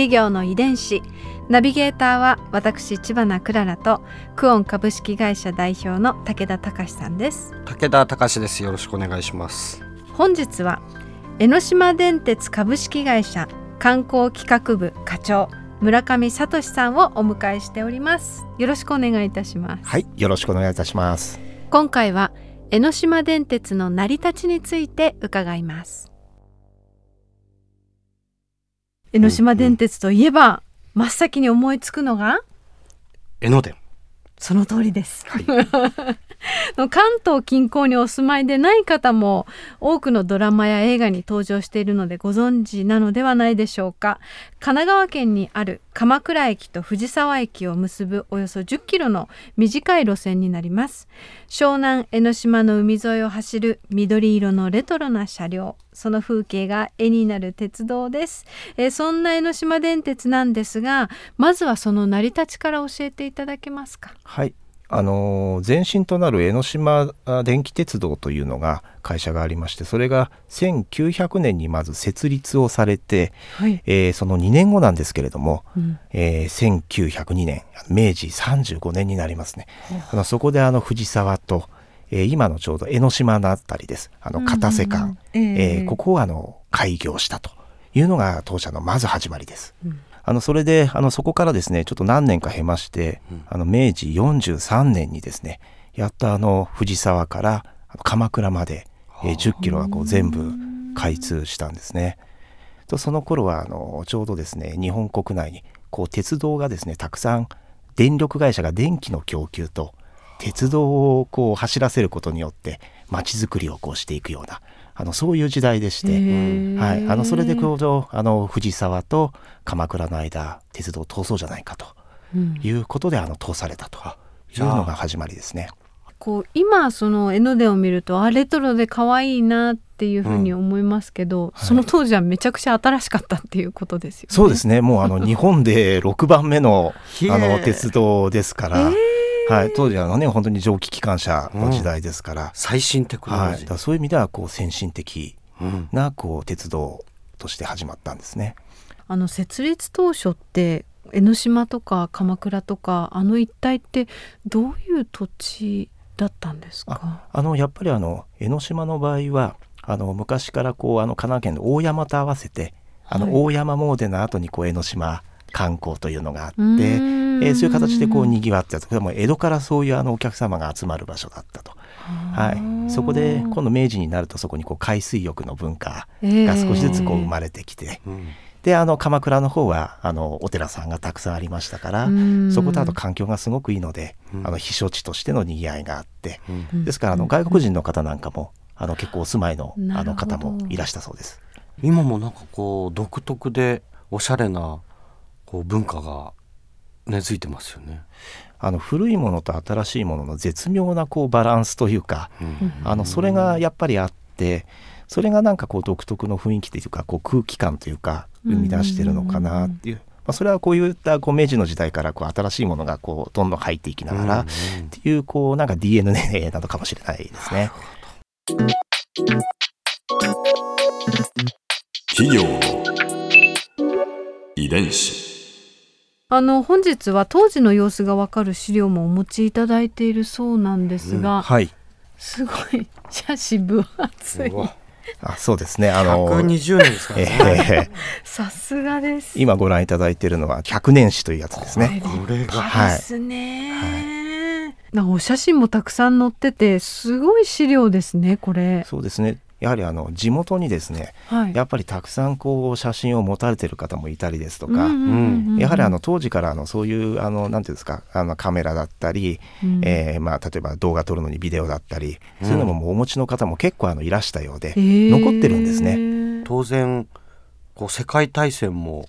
企業の遺伝子。ナビゲーターは私千葉なクララとクオン株式会社代表の武田隆さんです。武田隆です。よろしくお願いします。本日は江ノ島電鉄株式会社観光企画部課長村上聡さんをお迎えしております。よろしくお願いいたします。はいよろしくお願いいたします。今回は江ノ島電鉄の成り立ちについて伺います江ノ島電鉄といえば、真っ先に思いつくのが江ノ電。その通りです、関東近郊にお住まいでない方も多くのドラマや映画に登場しているのでご存知なのではないでしょうか。神奈川県にある鎌倉駅と藤沢駅を結ぶおよそ10キロの短い路線になります。湘南江ノ島の海沿いを走る緑色のレトロな車両。その風景が絵になる鉄道です、えーそんな江ノ島電鉄なんですがまずはその成り立ちから教えていただけますか。はい。あのー前身となる江ノ島あ電気鉄道というのが会社がありましてそれが1900年にまず設立をされて、はい、えーその2年後なんですけれども、うん。えー1902年明治35年になりますね。あのそこであの藤沢と、えー今のちょうど江ノ島のあたりです。あの片瀬間、うんえーここをあの開業したというのが当社のまず始まりです。うんあのそれであのそこからですねちょっと何年か経まして、あの明治43年にですねやっとあの藤沢から鎌倉まで、えー10キロがこう全部開通したんですね。とその頃はあのちょうどですね日本国内にこう鉄道がですねたくさん電力会社が電気の供給と鉄道をこう走らせることによって街づくりをこうしていくようなあのそういう時代でして、はい、あのそれでちょうどあの藤沢と鎌倉の間鉄道を通そうじゃないかとうん。いうことであの通されたというのが始まりですね。こう今その江ノ電を見るとあレトロで可愛いなっていうふうに思いますけど、その当時はめちゃくちゃ新しかったっていうことですよね。そうですね。もうあの日本で6番目の あの鉄道ですから、えーはい、当時はあのね本当に蒸気機関車の時代ですから,、最新テクノロジー、からそういう意味ではこう先進的うん。なこう鉄道として始まったんですね。あの設立当初って江ノ島とか鎌倉とかあの一帯ってどういう土地だったんですか？あのやっぱりあの江ノ島の場合はあの昔からこうあの神奈川県の大山と合わせてあのはい。大山詣の後にこう江ノ島観光というのがあって、えーそういう形でこう賑わってたと。これも江戸からそういうあのお客様が集まる場所だったと、はい、そこで今度明治になるとそこにこう海水浴の文化が少しずつこう生まれてきて、うん。であの鎌倉の方はあのお寺さんがたくさんありましたから、うん。そことあと環境がすごくいいので、うん。あの避暑地としての賑わいがあって、うん。ですからあの外国人の方なんかもあの結構お住まいのあの方もいらしたそうです。今もなんかこう独特でおしゃれなこう文化が根付いてますよね。あの古いものと新しいものの絶妙なこうバランスというか、うん。あのそれがやっぱりあってそれがなんかこう独特の雰囲気というかこう空気感というか生み出してるのかなっていう、まあ、それはこういったこう明治の時代からこう新しいものがこうどんどん入っていきながら、うん。っていうこうなんか DNA なのかもしれないですね。企業の遺伝子あの本日は当時の様子がわかる資料もお持ちいただいているそうなんですが、はいすごい写真分厚い。あそうですねあの、120年ですからえね。ーさすがです。今ご覧いただいているのは百年史というやつですね。これがはいですね。なんかお写真もたくさん載っててすごい資料ですねこれ。そうですねやはりあの地元にですねはい。やっぱりたくさんこう写真を持たれてる方もいたりですとうんか、うんうんうん。やはりあの当時からあのそういうあのなんていうんですかあのカメラだったり、うん。えーまあ、例えば動画撮るのにビデオだったり、そういうのももうお持ちの方も結構あのいらしたようで、残ってるんですね。当然こう世界大戦も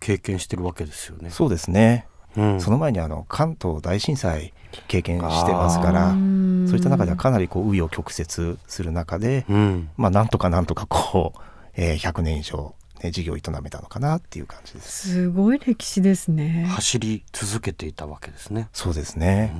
経験してるわけですよね。そうですね、うん。その前にあの関東大震災経験してますからうんそういった中ではかなりこう紆余曲折する中で、うんまあ、なんとかなんとかこう、えー100年以上、ね、事業を営めたのかなっていう感じです。すごい歴史ですね。走り続けていたわけですね。そうですね、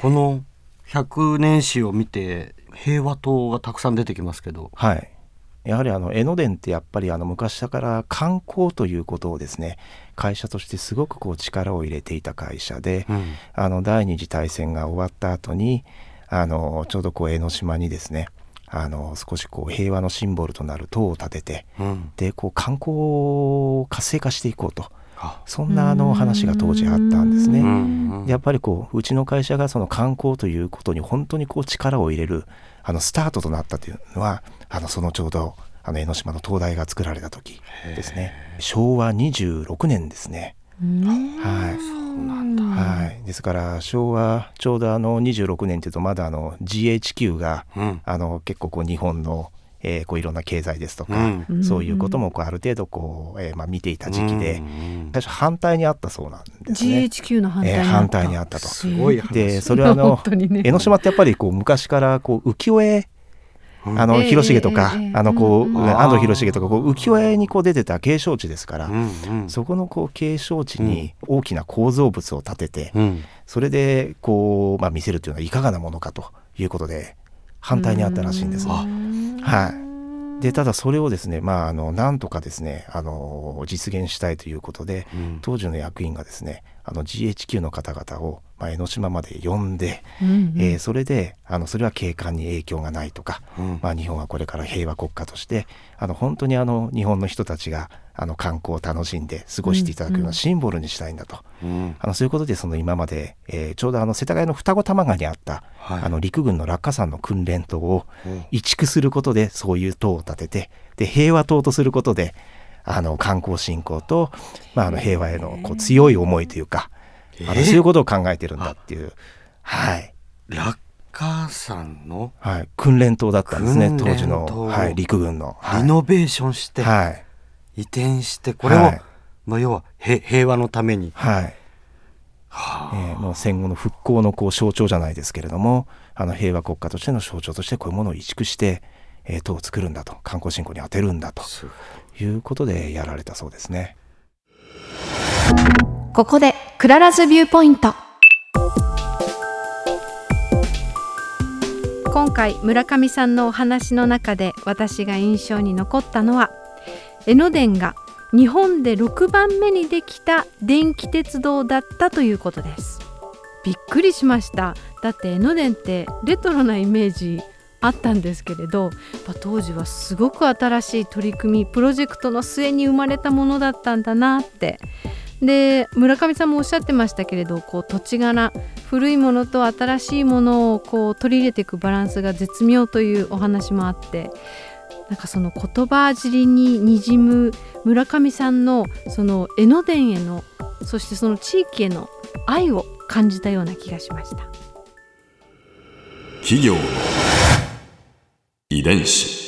この100年史を見て平和島がたくさん出てきますけど、はい。やはりあの江ノ電ってやっぱりあの昔から観光ということをですね会社としてすごくこう力を入れていた会社で、うん。あの第二次大戦が終わった後にあのちょうどこう江ノ島にですねあの少しこう平和のシンボルとなる塔を建ててうん。でこう観光を活性化していこうとあ。そんなあの話が当時あったんですね。やっぱりこううちの会社がその観光ということに本当にこう力を入れるあのスタートとなったというのはあのそのちょうどあの江ノ島の灯台が作られた時ですね。昭和26年ですね。うん。はい。そうなんだ。はい、ですから昭和ちょうどあの26年というとまだあの GHQ がうん。あの結構こう日本の、えーこういろんな経済ですとか、うん。そういうこともこうある程度こう、えーまあ、見ていた時期で、うん最初反対にあったそうなんですね。GHQ の反対えーにあった、反対にあったと。すごい話。でそれはあの本当にね。江ノ島ってやっぱりこう昔からこう浮世絵うん。あのええ広重とか、あのこう、安藤広重とかこう浮世絵にこう出てた景勝地ですから、うんうん。そこのこう景勝地に大きな構造物を建てて、うん。それでこう、まあ、見せるというのはいかがなものかということで反対にあったらしいんです。ね。はい。でただそれをですねまああのなんとかですねあの実現したいということでうん。当時の役員がですねあの GHQ の方々を、まあ、江ノ島まで呼んで、うんうん。えーそれであのそれは景観に影響がないとか、うん。まあ、日本はこれから平和国家としてあの本当にあの日本の人たちがあの観光を楽しんで過ごしていただくようなシンボルにしたいんだと、うん。あのそういうことでその今まで、えーちょうどあの世田谷の双子玉川にあった、はい。あの陸軍の落下山の訓練塔をうん。移築することでそういう塔を建ててで平和塔とすることであの観光振興と、まあ、あの平和へのこう強い思いというか、あのそういうことを考えてるんだっていう、はい。落下山のはい、訓練塔だったんですね当時の、はい、陸軍の。はい。リノベーションしてはい。移転してこれをはい。まあ要はへ平和のために。はい。はえーもう戦後の復興のこう象徴じゃないですけれどもあの平和国家としての象徴としてこういうものを移築して、えー、塔を作るんだと。観光振興に充てるんだと。いうことでやられたそうですね。ここでクララズビューポイント。今回村上さんのお話の中で私が印象に残ったのは江ノ電が日本で6番目にできた電気鉄道だったということです。びっくりしました。だって江ノ電ってレトロなイメージあったんですけれど当時はすごく新しい取り組みプロジェクトの末に生まれたものだったんだなってで村上さんもおっしゃってましたけれどこう土地柄古いものと新しいものをこう取り入れていくバランスが絶妙というお話もあってなんかその言葉尻ににじむ村上さんのその江ノ電へのそしてその地域への愛を感じたような気がしました。企業遺伝子